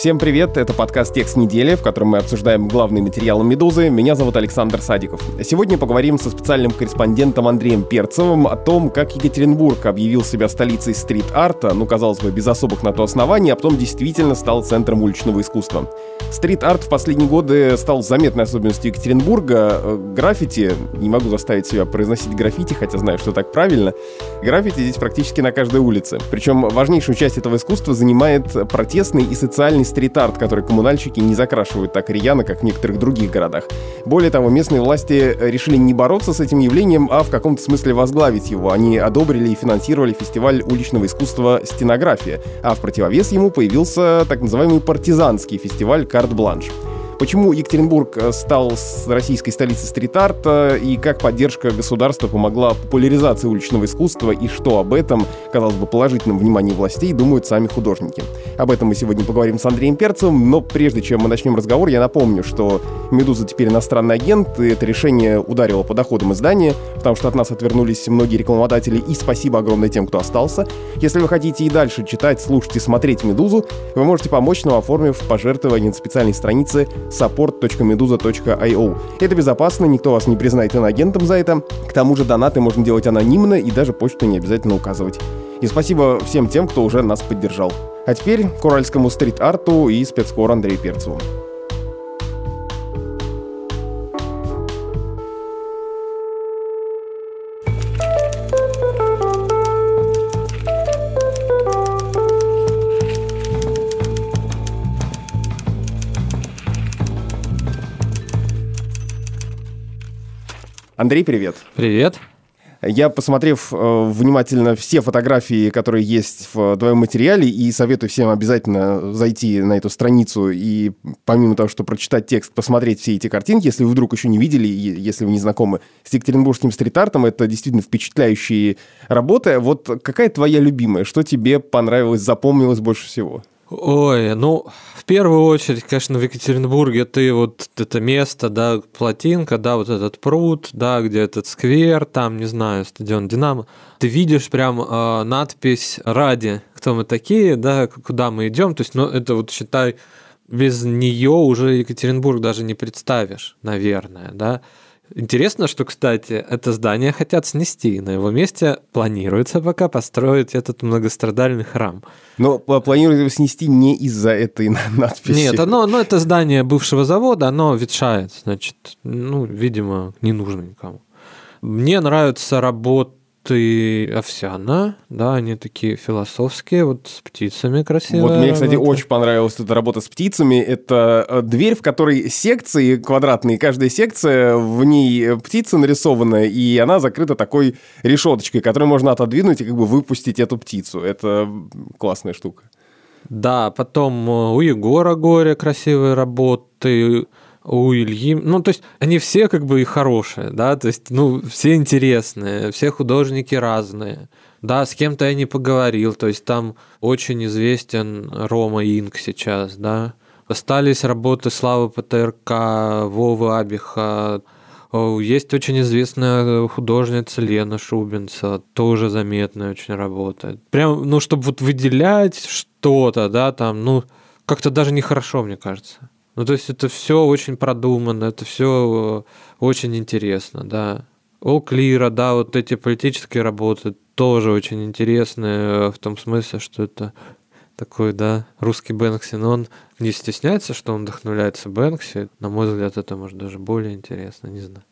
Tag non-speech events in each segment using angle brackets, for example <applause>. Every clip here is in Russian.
Всем привет, это подкаст «Текст недели», в котором мы обсуждаем главные материалы «Медузы». Меня зовут Александр Садиков. Сегодня поговорим со специальным корреспондентом Андреем Перцевым о том, как Екатеринбург объявил себя столицей стрит-арта, ну, казалось бы, без особых на то оснований, а потом действительно стал центром уличного искусства. Стрит-арт в последние годы стал заметной особенностью Екатеринбурга. Э, граффити, не могу заставить себя произносить граффити, хотя знаю, что так правильно, граффити здесь практически на каждой улице. Причем важнейшую часть этого искусства занимает протестный и социальный стрит-арт, который коммунальщики не закрашивают так рьяно, как в некоторых других городах. Более того, местные власти решили не бороться с этим явлением, а в каком-то смысле возглавить его. Они одобрили и финансировали фестиваль уличного искусства «Стенография», а в противовес ему появился так называемый партизанский фестиваль «Карт-бланш». Почему Екатеринбург э, стал российской столицей стрит-арта и как поддержка государства помогла популяризации уличного искусства и что об этом, казалось бы, положительном внимании властей думают сами художники. Об этом мы сегодня поговорим с Андреем Перцевым, но прежде чем мы начнем разговор, я напомню, что «Медуза» теперь иностранный агент, и это решение ударило по доходам издания, потому что от нас отвернулись многие рекламодатели, и спасибо огромное тем, кто остался. Если вы хотите и дальше читать, слушать и смотреть «Медузу», вы можете помочь нам, оформив пожертвование на специальной странице support.meduza.io. Это безопасно, никто вас не признает иноагентом за это. К тому же донаты можно делать анонимно и даже почту не обязательно указывать. И спасибо всем тем, кто уже нас поддержал. А теперь к уральскому стрит-арту и спецкор Андрею Перцеву. Андрей, привет. Привет. Я, посмотрев э, внимательно все фотографии, которые есть в твоем материале, и советую всем обязательно зайти на эту страницу и, помимо того, что прочитать текст, посмотреть все эти картинки, если вы вдруг еще не видели, если вы не знакомы с екатеринбургским стрит-артом, это действительно впечатляющие работы. Вот какая твоя любимая? Что тебе понравилось, запомнилось больше всего? Ой, ну, в первую очередь, конечно, в Екатеринбурге ты вот это место, да, плотинка, да, вот этот пруд, да, где этот сквер, там, не знаю, стадион Динамо. Ты видишь прям э, надпись «Ради», кто мы такие, да, куда мы идем. То есть, ну, это вот, считай, без нее уже Екатеринбург даже не представишь, наверное, да. Интересно, что, кстати, это здание хотят снести. На его месте планируется пока построить этот многострадальный храм. Но планируют его снести не из-за этой надписи. Нет, <laughs> оно, оно это здание бывшего завода, оно ветшает. Значит, ну, видимо, не нужно никому. Мне нравится работа ты овсяна, да, они такие философские, вот с птицами красивые. Вот мне, кстати, работа. очень понравилась эта работа с птицами. Это э, дверь, в которой секции квадратные, каждая секция, в ней птица нарисована, и она закрыта такой решеточкой, которую можно отодвинуть и как бы выпустить эту птицу. Это классная штука. Да, потом э, у Егора Горя красивые работы, у Ильи. Ну, то есть они все как бы и хорошие, да, то есть, ну, все интересные, все художники разные. Да, с кем-то я не поговорил, то есть там очень известен Рома Инк сейчас, да. Остались работы Славы ПТРК, Вовы Абиха, есть очень известная художница Лена Шубинца, тоже заметная очень работа. Прям, ну, чтобы вот выделять что-то, да, там, ну, как-то даже нехорошо, мне кажется. Ну, то есть это все очень продумано, это все э, очень интересно, да. All Clear, да, вот эти политические работы тоже очень интересные э, в том смысле, что это такой, да, русский Бэнкси, но он не стесняется, что он вдохновляется Бэнкси. На мой взгляд, это может даже более интересно, не знаю.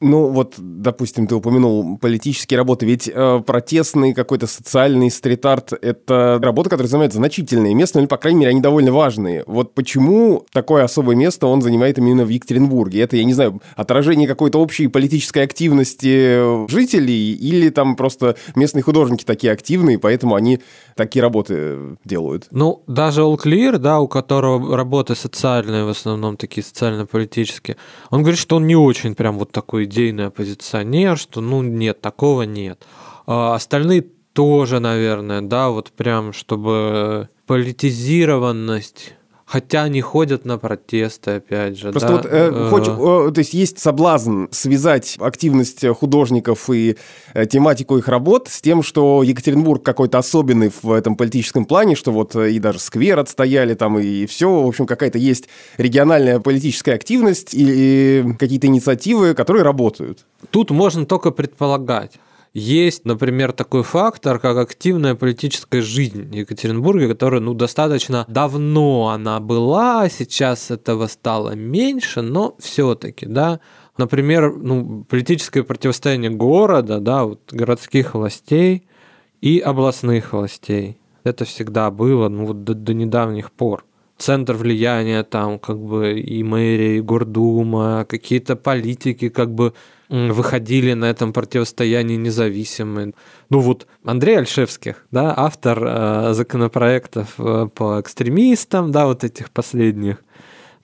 Ну, вот, допустим, ты упомянул политические работы, ведь э, протестный какой-то социальный стрит-арт — это работа, которая занимает значительное место, или, по крайней мере, они довольно важные. Вот почему такое особое место он занимает именно в Екатеринбурге? Это, я не знаю, отражение какой-то общей политической активности жителей или там просто местные художники такие активные, поэтому они такие работы делают? Ну, даже All Clear, да, у которого работы социальные, в основном такие социально-политические, он говорит, что он не очень прям вот такой идейный оппозиционер, что ну нет, такого нет. А остальные тоже, наверное, да, вот прям, чтобы политизированность Хотя они ходят на протесты, опять же. Просто да? вот, э, хоть, э, то есть есть соблазн связать активность художников и э, тематику их работ с тем, что Екатеринбург какой-то особенный в этом политическом плане, что вот э, и даже сквер отстояли там, и все, в общем, какая-то есть региональная политическая активность и какие-то инициативы, которые работают. Тут можно только предполагать. Есть, например, такой фактор, как активная политическая жизнь Екатеринбурга, которая ну, достаточно давно она была, сейчас этого стало меньше, но все-таки, да, например, ну, политическое противостояние города, да, вот, городских властей и областных властей. Это всегда было ну, вот до, до недавних пор центр влияния там как бы и мэрия, и гордума, какие-то политики как бы выходили на этом противостоянии независимые. Ну вот Андрей Альшевских, да, автор э, законопроектов э, по экстремистам, да, вот этих последних,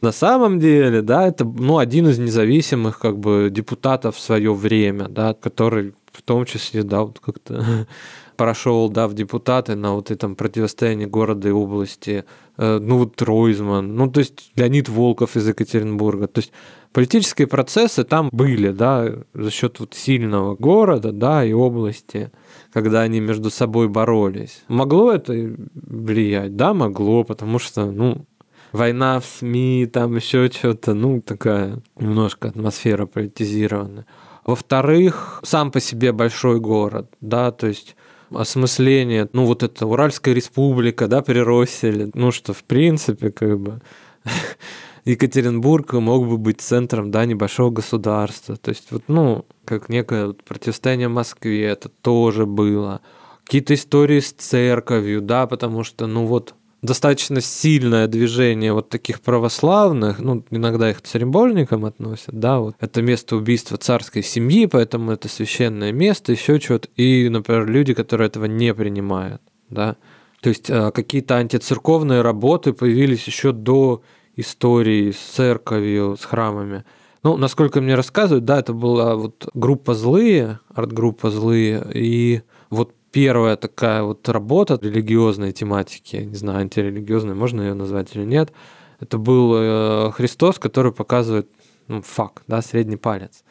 на самом деле, да, это ну, один из независимых как бы депутатов в свое время, да, который в том числе, да, вот как-то <laughs> прошел, да, в депутаты на вот этом противостоянии города и области, э, ну вот Ройзман, ну то есть Леонид Волков из Екатеринбурга, то есть политические процессы там были, да, за счет вот сильного города, да, и области, когда они между собой боролись. Могло это влиять? Да, могло, потому что, ну, война в СМИ, там еще что-то, ну, такая немножко атмосфера политизированная. Во-вторых, сам по себе большой город, да, то есть осмысление, ну, вот это Уральская республика, да, при Росселе, ну, что, в принципе, как бы <laughs> Екатеринбург мог бы быть центром да, небольшого государства. То есть, вот, ну, как некое противостояние Москве, это тоже было. Какие-то истории с церковью, да, потому что, ну вот, достаточно сильное движение вот таких православных, ну, иногда их церембольникам относят, да, вот. Это место убийства царской семьи, поэтому это священное место, еще что-то, и, например, люди, которые этого не принимают, да, то есть э, какие-то антицерковные работы появились еще до истории с церковью, с храмами. Ну, насколько мне рассказывают, да, это была вот группа «Злые», арт-группа «Злые», и вот первая такая вот работа религиозной тематики, не знаю, антирелигиозной, можно ее назвать или нет, это был э, Христос, который показывает ну, факт, да, средний палец.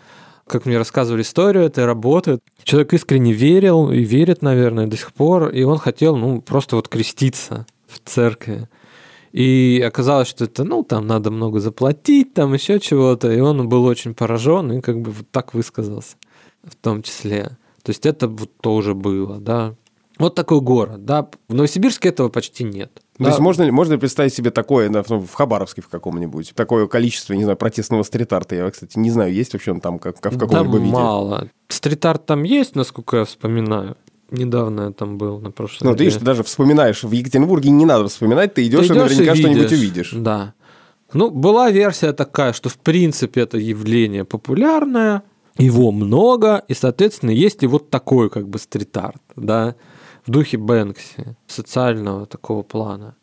Как мне рассказывали историю этой работы, человек искренне верил и верит, наверное, до сих пор, и он хотел, ну, просто вот креститься в церкви. И оказалось, что это, ну, там надо много заплатить, там еще чего-то. И он был очень поражен и как бы вот так высказался в том числе. То есть это вот тоже было, да. Вот такой город, да. В Новосибирске этого почти нет. То да. есть можно, можно представить себе такое да, в Хабаровске в каком-нибудь, такое количество, не знаю, протестного стрит-арта. Я, кстати, не знаю, есть вообще он там как, в каком-либо да виде? мало. Стрит-арт там есть, насколько я вспоминаю. Недавно я там был на прошлой Ну, ты видишь, ты даже вспоминаешь, в Екатеринбурге не надо вспоминать, ты идешь, ты идешь и наверняка что-нибудь увидишь. Да. Ну, была версия такая, что в принципе это явление популярное, его много, и, соответственно, есть и вот такой как бы стрит-арт, да, в духе Бэнкси, социального такого плана,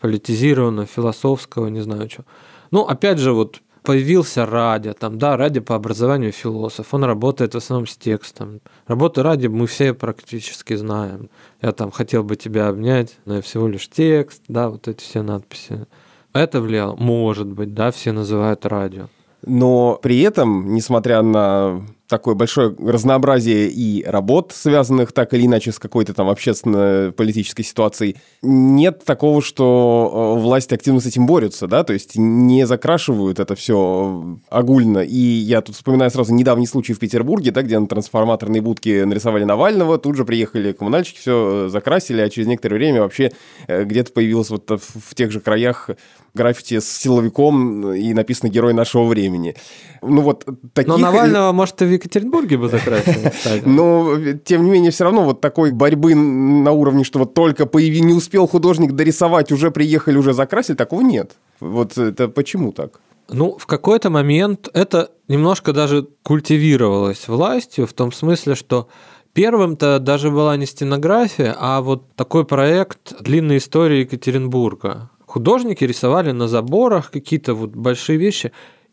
политизированного, философского, не знаю что. Ну, опять же, вот появился Радя, там, да, Радя по образованию философ, он работает в основном с текстом. Работу Ради мы все практически знаем. Я там хотел бы тебя обнять, но я всего лишь текст, да, вот эти все надписи. Это влияло? Может быть, да, все называют радио. Но при этом, несмотря на такое большое разнообразие и работ, связанных так или иначе с какой-то там общественно-политической ситуацией, нет такого, что э, власти активно с этим борются, да, то есть не закрашивают это все огульно. И я тут вспоминаю сразу недавний случай в Петербурге, да, где на трансформаторной будке нарисовали Навального, тут же приехали коммунальщики, все закрасили, а через некоторое время вообще э, где-то появилось вот в тех же краях граффити с силовиком и написано «Герой нашего времени». Ну вот таких... Но Навального, может, и Екатеринбурге бы закрасили, <laughs> кстати. Но, тем не менее, все равно вот такой борьбы на уровне, что вот только появи... не успел художник дорисовать, уже приехали, уже закрасили, такого нет. Вот это почему так? Ну, в какой-то момент это немножко даже культивировалось властью, в том смысле, что Первым-то даже была не стенография, а вот такой проект «Длинная история Екатеринбурга». Художники рисовали на заборах какие-то вот большие вещи.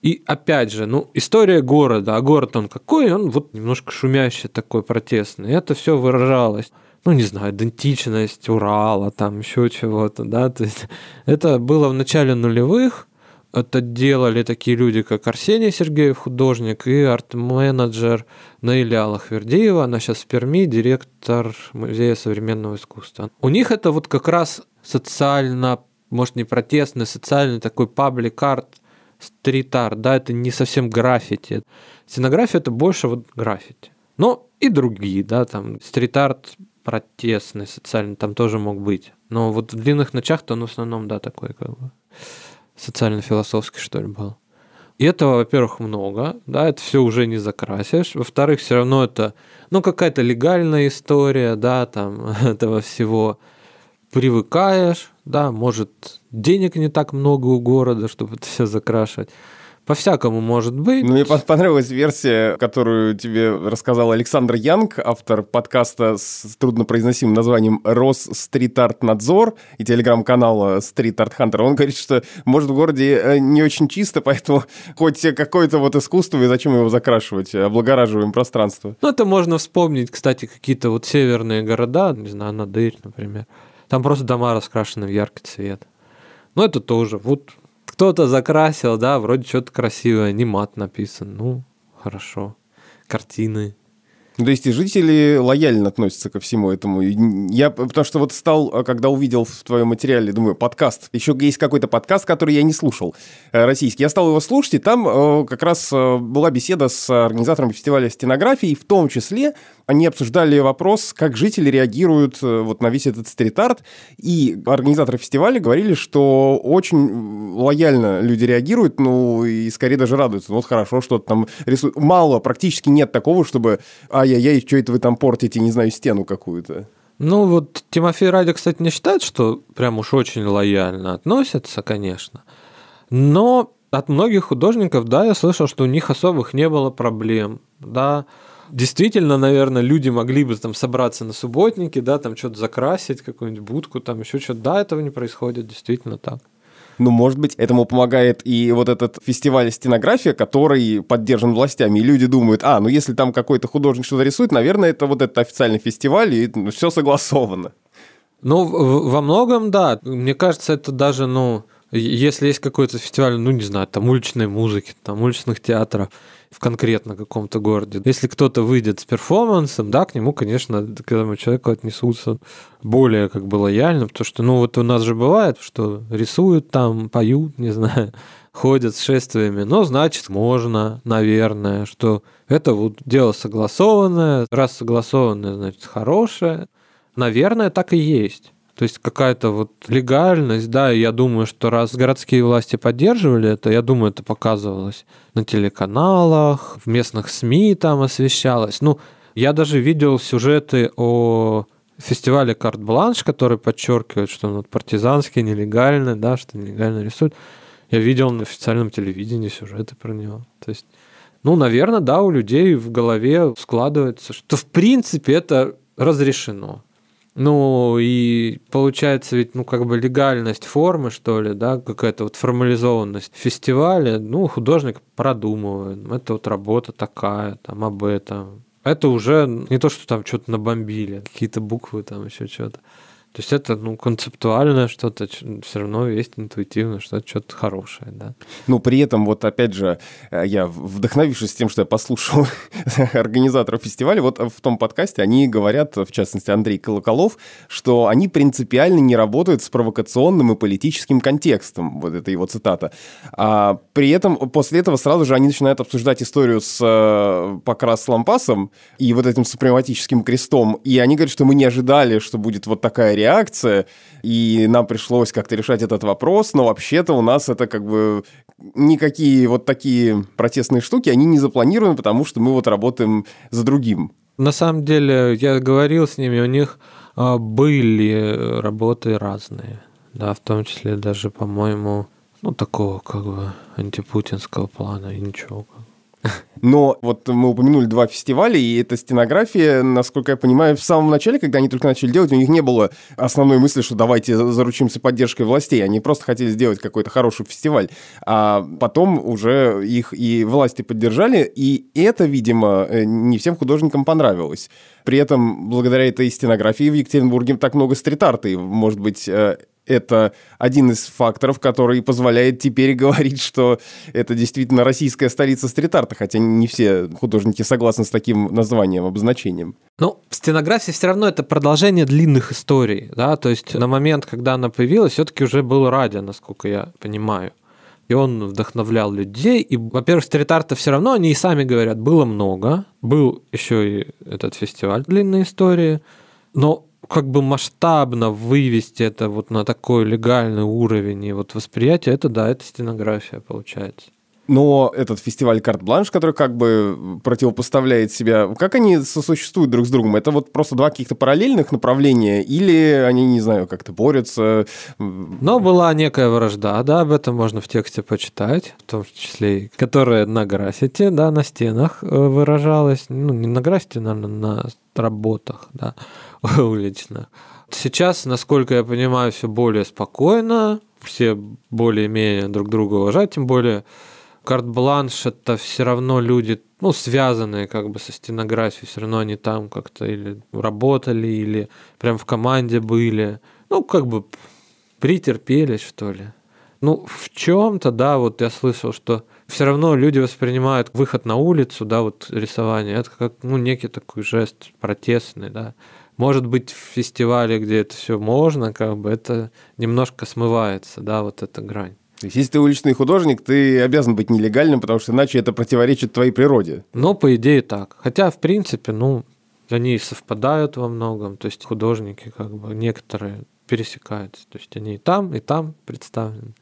И опять же, ну, история города, а город он какой, он вот немножко шумящий такой, протестный. Это все выражалось ну, не знаю, идентичность Урала, там еще чего-то, да, то есть <laughs> это было в начале нулевых, это делали такие люди, как Арсений Сергеев, художник, и арт-менеджер Наиля Аллахвердиева, она сейчас в Перми, директор Музея современного искусства. У них это вот как раз социально может, не протестный, социальный такой паблик-арт, стрит-арт, да, это не совсем граффити. Сценография – это больше вот граффити. Но и другие, да, там стрит-арт протестный, социальный, там тоже мог быть. Но вот в длинных ночах-то он в основном, да, такой как бы социально-философский, что ли, был. И этого, во-первых, много, да, это все уже не закрасишь. Во-вторых, все равно это, ну, какая-то легальная история, да, там, <laughs> этого всего привыкаешь, да, может, денег не так много у города, чтобы это все закрашивать. По-всякому может быть. Ну, мне понравилась версия, которую тебе рассказал Александр Янг, автор подкаста с труднопроизносимым названием «Рос Стрит Арт Надзор» и телеграм-канала Стрит Арт Хантер. Он говорит, что, может, в городе э, не очень чисто, <laughs> поэтому хоть какое-то вот искусство, и зачем его закрашивать, облагораживаем пространство. Ну, это можно вспомнить, кстати, какие-то вот северные города, не знаю, Надырь, например. Там просто дома раскрашены в яркий цвет. Но это тоже. Вот кто-то закрасил, да, вроде что-то красивое, не мат написан. Ну, хорошо. Картины, ну, то есть и жители лояльно относятся ко всему этому. Я, потому что вот стал, а, когда увидел в твоем материале, думаю, подкаст. Еще есть какой-то подкаст, который я не слушал, э, российский. Я стал его слушать, и там э, как раз э, была беседа с организатором фестиваля стенографии, в том числе они обсуждали вопрос, как жители реагируют вот на весь этот стрит-арт. И организаторы фестиваля говорили, что очень лояльно люди реагируют, ну и скорее даже радуются. Ну, вот хорошо, что-то там рисуют. Мало, практически нет такого, чтобы а ай-яй-яй, что это вы там портите, не знаю, стену какую-то. Ну вот Тимофей Радик, кстати, не считает, что прям уж очень лояльно относятся, конечно. Но от многих художников, да, я слышал, что у них особых не было проблем, да. Действительно, наверное, люди могли бы там собраться на субботнике, да, там что-то закрасить, какую-нибудь будку, там еще что-то. Да, этого не происходит, действительно так. Ну, может быть, этому помогает и вот этот фестиваль стенография, который поддержан властями. И люди думают, а, ну если там какой-то художник что-то рисует, наверное, это вот этот официальный фестиваль, и ну, все согласовано. Ну, во многом, да. Мне кажется, это даже, ну, если есть какой-то фестиваль, ну, не знаю, там уличной музыки, там уличных театров, в конкретно каком-то городе. Если кто-то выйдет с перформансом, да, к нему, конечно, к этому человеку отнесутся более как бы лояльно, потому что, ну, вот у нас же бывает, что рисуют там, поют, не знаю, <laughs> ходят с шествиями, но значит можно, наверное, что это вот дело согласованное, раз согласованное, значит хорошее, наверное, так и есть. То есть какая-то вот легальность, да, и я думаю, что раз городские власти поддерживали это, я думаю, это показывалось на телеканалах, в местных СМИ там освещалось. Ну, я даже видел сюжеты о фестивале «Карт-бланш», который подчеркивает, что он партизанский, нелегальный, да, что нелегально рисуют. Я видел на официальном телевидении сюжеты про него. То есть, ну, наверное, да, у людей в голове складывается, что в принципе это разрешено. Ну, и получается ведь, ну, как бы легальность формы, что ли, да, какая-то вот формализованность фестиваля, ну, художник продумывает, это вот работа такая, там, об этом. Это уже не то, что там что-то набомбили, какие-то буквы там еще что-то. То есть это ну, концептуально что-то, все равно есть интуитивно, что это что-то хорошее. Да? Ну, при этом, вот опять же, э, я вдохновившись тем, что я послушал <laughs> организаторов фестиваля, вот в том подкасте они говорят, в частности, Андрей Колоколов, что они принципиально не работают с провокационным и политическим контекстом. Вот это его цитата. А при этом после этого сразу же они начинают обсуждать историю с э, Покрас Лампасом и вот этим супрематическим крестом. И они говорят, что мы не ожидали, что будет вот такая реакция реакция, и нам пришлось как-то решать этот вопрос, но вообще-то у нас это как бы никакие вот такие протестные штуки, они не запланированы, потому что мы вот работаем за другим. На самом деле, я говорил с ними, у них а, были работы разные, да, в том числе даже, по-моему, ну, такого как бы антипутинского плана и ничего. Но вот мы упомянули два фестиваля, и эта стенография, насколько я понимаю, в самом начале, когда они только начали делать, у них не было основной мысли, что давайте заручимся поддержкой властей. Они просто хотели сделать какой-то хороший фестиваль. А потом уже их и власти поддержали, и это, видимо, э, не всем художникам понравилось. При этом, благодаря этой стенографии в Екатеринбурге так много стрит-арта, и, может быть, э, это один из факторов, который позволяет теперь говорить, что это действительно российская столица стрит-арта, хотя не все художники согласны с таким названием, обозначением. Ну, стенография все равно это продолжение длинных историй, да, то есть на момент, когда она появилась, все-таки уже был радио, насколько я понимаю. И он вдохновлял людей. И, во-первых, стрит-арта все равно, они и сами говорят, было много. Был еще и этот фестиваль длинной истории. Но как бы масштабно вывести это вот на такой легальный уровень и вот восприятие, это да, это стенография получается. Но этот фестиваль «Карт-бланш», который как бы противопоставляет себя, как они сосуществуют друг с другом? Это вот просто два каких-то параллельных направления или они, не знаю, как-то борются? Но была некая вражда, да, об этом можно в тексте почитать, в том числе, которая на граффити, да, на стенах э, выражалась. Ну, не на граффити, наверное, на работах, да, уличных. Сейчас, насколько я понимаю, все более спокойно, все более-менее друг друга уважают, тем более карт-бланш это все равно люди, ну, связанные как бы со стенографией, все равно они там как-то или работали, или прям в команде были. Ну, как бы претерпелись, что ли. Ну, в чем-то, да, вот я слышал, что все равно люди воспринимают выход на улицу, да, вот рисование, это как, ну, некий такой жест протестный, да. Может быть, в фестивале, где это все можно, как бы это немножко смывается, да, вот эта грань. То есть, если ты уличный художник, ты обязан быть нелегальным, потому что иначе это противоречит твоей природе. Ну, по идее, так. Хотя, в принципе, ну, они совпадают во многом. То есть художники, как бы, некоторые пересекаются. То есть они и там, и там представлены.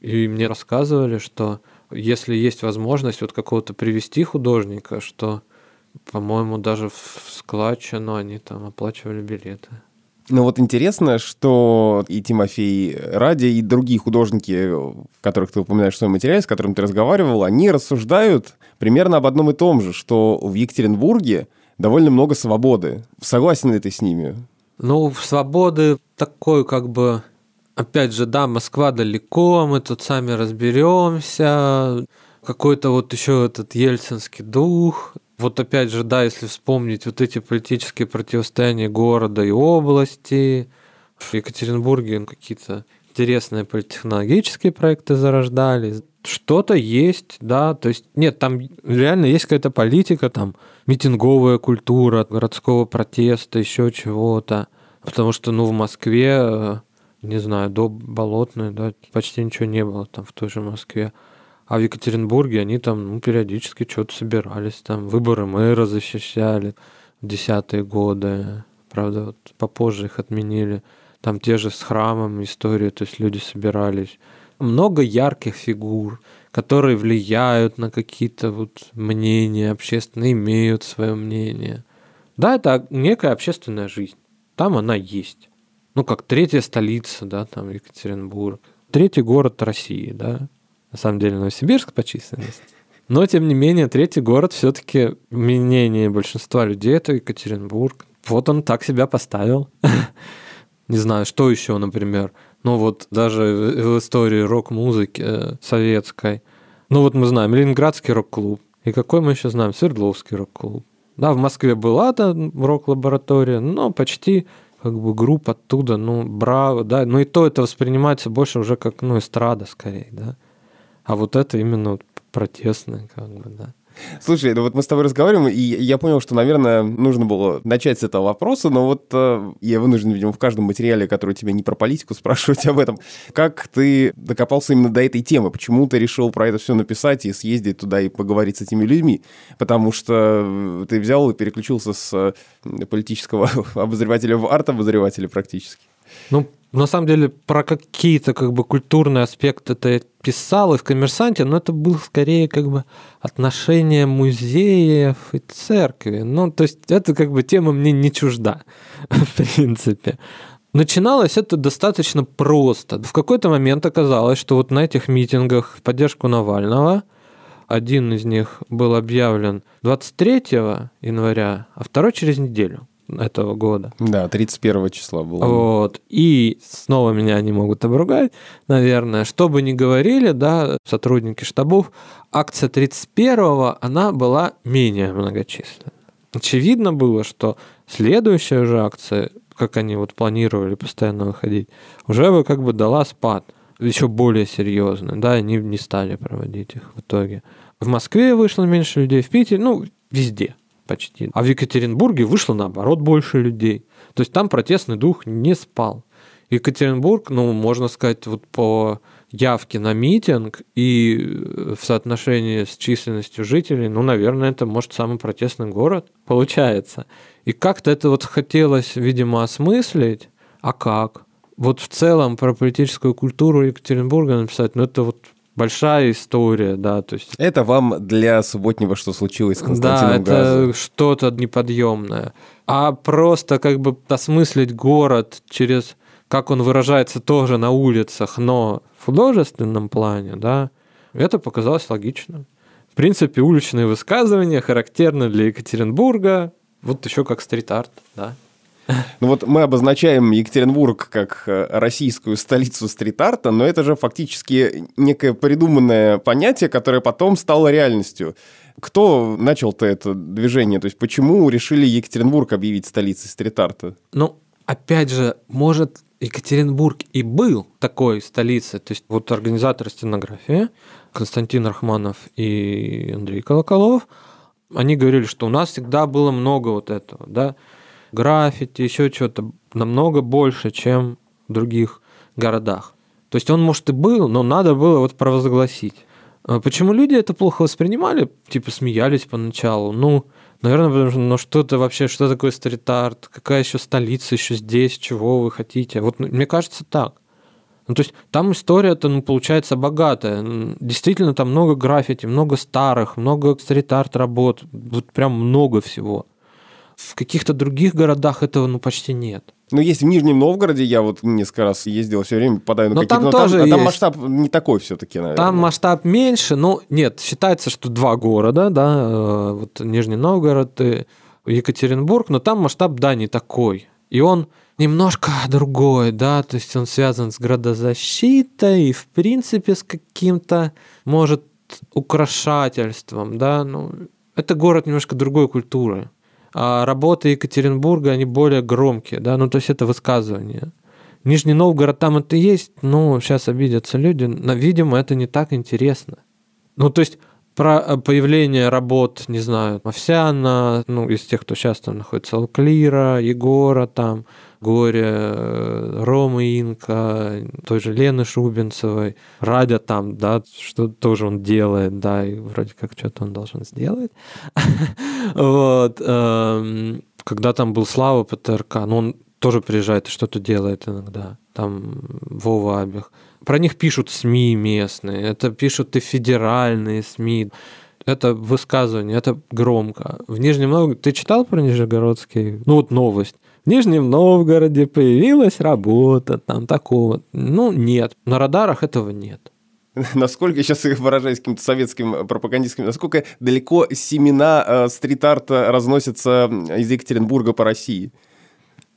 И мне рассказывали, что если есть возможность вот какого-то привести художника, что, по-моему, даже в складчину они там оплачивали билеты. Ну вот интересно, что и Тимофей Ради, и другие художники, которых ты упоминаешь в своем материале, с которыми ты разговаривал, они рассуждают примерно об одном и том же, что в Екатеринбурге довольно много свободы. Согласен ли ты с ними? Ну, свободы такой как бы... Опять же, да, Москва далеко, мы тут сами разберемся. Какой-то вот еще этот ельцинский дух, вот опять же, да, если вспомнить вот эти политические противостояния города и области, в Екатеринбурге какие-то интересные политтехнологические проекты зарождались. Что-то есть, да, то есть нет, там реально есть какая-то политика, там митинговая культура, городского протеста, еще чего-то. Потому что, ну, в Москве, не знаю, до Болотной, да, почти ничего не было там в той же Москве. А в Екатеринбурге они там ну, периодически что-то собирались, там выборы мэра защищали в десятые годы. Правда, вот попозже их отменили. Там те же с храмом истории, то есть люди собирались. Много ярких фигур, которые влияют на какие-то вот мнения общественные, имеют свое мнение. Да, это некая общественная жизнь. Там она есть. Ну, как третья столица, да, там Екатеринбург. Третий город России, да на самом деле Новосибирск по численности. Но, тем не менее, третий город все-таки мнение большинства людей это Екатеринбург. Вот он так себя поставил. <laughs> Не знаю, что еще, например. Ну вот даже в истории рок-музыки э, советской. Ну вот мы знаем Ленинградский рок-клуб. И какой мы еще знаем? Свердловский рок-клуб. Да, в Москве была та рок-лаборатория, но почти как бы групп оттуда, ну, браво, да, но и то это воспринимается больше уже как, ну, эстрада скорее, да. А вот это именно протестное, как бы, да. Слушай, ну вот мы с тобой разговариваем, и я понял, что, наверное, нужно было начать с этого вопроса, но вот э, я вынужден, видимо, в каждом материале, который тебе не про политику, <laughs> спрашивать об этом. Как ты докопался именно до этой темы? Почему ты решил про это все написать и съездить туда и поговорить с этими людьми? Потому что ты взял и переключился с э, политического <laughs> обозревателя в арт-обозревателя практически. Ну, на самом деле, про какие-то как бы культурные аспекты ты писал и в «Коммерсанте», но это было скорее как бы отношение музеев и церкви. Ну, то есть это как бы тема мне не чужда, <laughs> в принципе. Начиналось это достаточно просто. В какой-то момент оказалось, что вот на этих митингах в поддержку Навального один из них был объявлен 23 января, а второй через неделю этого года. Да, 31 числа было. Вот. И снова меня не могут обругать, наверное. Что бы ни говорили, да, сотрудники штабов, акция 31-го, она была менее многочисленна. Очевидно было, что следующая же акция, как они вот планировали постоянно выходить, уже бы как бы дала спад еще более серьезный, да, они не стали проводить их в итоге. В Москве вышло меньше людей, в Питере, ну, везде почти. А в Екатеринбурге вышло наоборот больше людей. То есть там протестный дух не спал. Екатеринбург, ну, можно сказать, вот по явке на митинг и в соотношении с численностью жителей, ну, наверное, это, может, самый протестный город получается. И как-то это вот хотелось, видимо, осмыслить. А как? Вот в целом про политическую культуру Екатеринбурга написать, ну, это вот большая история, да, то есть... Это вам для субботнего, что случилось с Константином Да, это что-то неподъемное. А просто как бы осмыслить город через, как он выражается тоже на улицах, но в художественном плане, да, это показалось логичным. В принципе, уличные высказывания характерны для Екатеринбурга, вот еще как стрит-арт, да. Ну вот мы обозначаем Екатеринбург как э, российскую столицу стрит-арта, но это же фактически некое придуманное понятие, которое потом стало реальностью. Кто начал-то это движение? То есть почему решили Екатеринбург объявить столицей стрит-арта? Ну, опять же, может, Екатеринбург и был такой столицей. То есть вот организаторы стенографии Константин Рахманов и Андрей Колоколов, они говорили, что у нас всегда было много вот этого, да, граффити, еще что-то намного больше, чем в других городах. То есть он, может, и был, но надо было вот провозгласить. А почему люди это плохо воспринимали? Типа смеялись поначалу. Ну, наверное, потому что ну что это вообще, что такое стрит-арт? Какая еще столица еще здесь? Чего вы хотите? Вот мне кажется так. Ну, то есть там история-то, ну, получается, богатая. Действительно, там много граффити, много старых, много стрит-арт работ. Вот прям много всего. В каких-то других городах этого ну почти нет. Ну, есть в Нижнем Новгороде, я вот несколько раз ездил, все время попадаю на но какие-то... Там но тоже там, есть. там масштаб не такой все-таки, наверное. Там масштаб меньше, но нет, считается, что два города, да, э, вот Нижний Новгород и Екатеринбург, но там масштаб, да, не такой. И он немножко другой, да, то есть он связан с градозащитой и, в принципе, с каким-то, может, украшательством, да, ну, это город немножко другой культуры а работы Екатеринбурга, они более громкие, да, ну, то есть это высказывание. Нижний Новгород там это есть, ну, сейчас обидятся люди, но, видимо, это не так интересно. Ну, то есть про э, появление работ, не знаю, Овсяна, ну, из тех, кто сейчас там находится, Алклира, Егора там, Горе, э, Ромы Инка, той же Лены Шубинцевой, Радя там, да, что тоже он делает, да, и вроде как что-то он должен сделать. <laughs> Вот. Эм, когда там был Слава ПТРК, ну, он тоже приезжает и что-то делает иногда. Там Вова Абих. Про них пишут СМИ местные, это пишут и федеральные СМИ. Это высказывание, это громко. В Нижнем Новгороде... Ты читал про Нижегородский? Ну вот новость. Нижнем Новгороде появилась работа, там такого. Ну, нет. На радарах этого нет. <laughs> Насколько, сейчас их выражаюсь каким-то советским пропагандистским, насколько далеко семена э, стрит-арта разносятся из Екатеринбурга по России?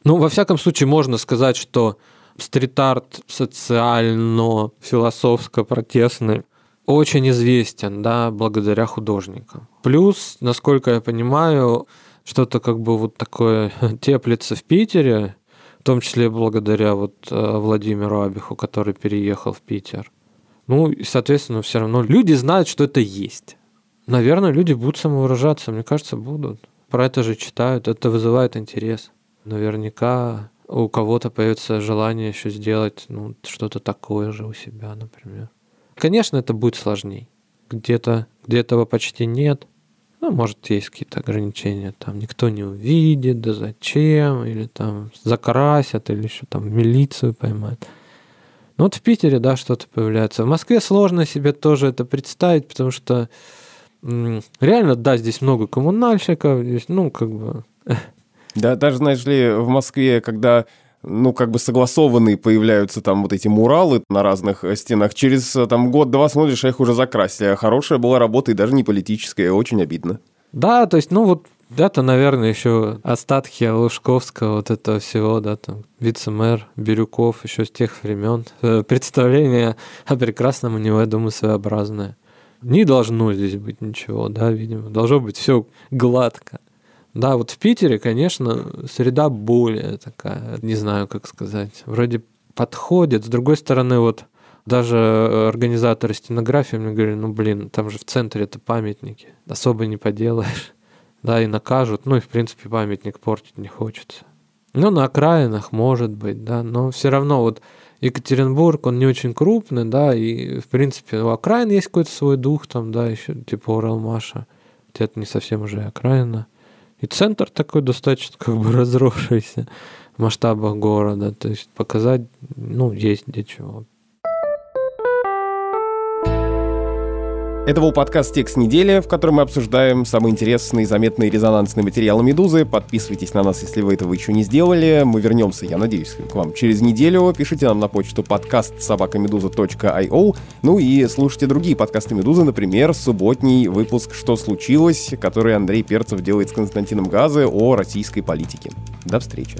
Ну, во всяком случае, можно сказать, что стрит-арт социально-философско-протестный очень известен, да, благодаря художникам. Плюс, насколько я понимаю, что-то как бы вот такое <laughs> теплится в Питере в том числе благодаря вот э, Владимиру Абиху, который переехал в Питер. Ну, и, соответственно, все равно люди знают, что это есть. Наверное, люди будут самовыражаться, мне кажется, будут. Про это же читают, это вызывает интерес. Наверняка у кого-то появится желание еще сделать ну, что-то такое же у себя, например. Конечно, это будет сложней. Где-то где этого почти нет. Ну, может, есть какие-то ограничения, там никто не увидит, да зачем, или там закрасят, или еще там милицию поймают. Ну вот в Питере, да, что-то появляется. В Москве сложно себе тоже это представить, потому что реально, да, здесь много коммунальщиков, здесь, ну, как бы... Да, даже, знаешь ли, в Москве, когда ну, как бы согласованные появляются там вот эти муралы на разных э, стенах. Через э, там год-два смотришь, а их уже закрасили. А хорошая была работа и даже не политическая, очень обидно. Да, то есть, ну вот это, наверное, еще остатки Лужковского, вот этого всего, да, там, вице-мэр Бирюков еще с тех времен. Э, представление о прекрасном у него, я думаю, своеобразное. Не должно здесь быть ничего, да, видимо. Должно быть все гладко. Да, вот в Питере, конечно, среда более такая, не знаю, как сказать, вроде подходит. С другой стороны, вот даже организаторы стенографии мне говорили, ну, блин, там же в центре это памятники, особо не поделаешь. <laughs> Да, и накажут, ну, и, в принципе, памятник портить не хочется. Ну, на окраинах, может быть, да, но все равно вот Екатеринбург, он не очень крупный, да, и, в принципе, у окраин есть какой-то свой дух там, да, еще типа Уралмаша. Это не совсем уже окраина. И центр такой достаточно как бы <laughs> разросшийся в масштабах города. То есть показать, ну, есть для чего. Это был подкаст «Текст недели», в котором мы обсуждаем самые интересные, заметные резонансные материалы «Медузы». Подписывайтесь на нас, если вы этого еще не сделали. Мы вернемся, я надеюсь, к вам через неделю. Пишите нам на почту подкаст собакамедуза.io. Ну и слушайте другие подкасты «Медузы», например, субботний выпуск «Что случилось?», который Андрей Перцев делает с Константином Газы о российской политике. До встречи.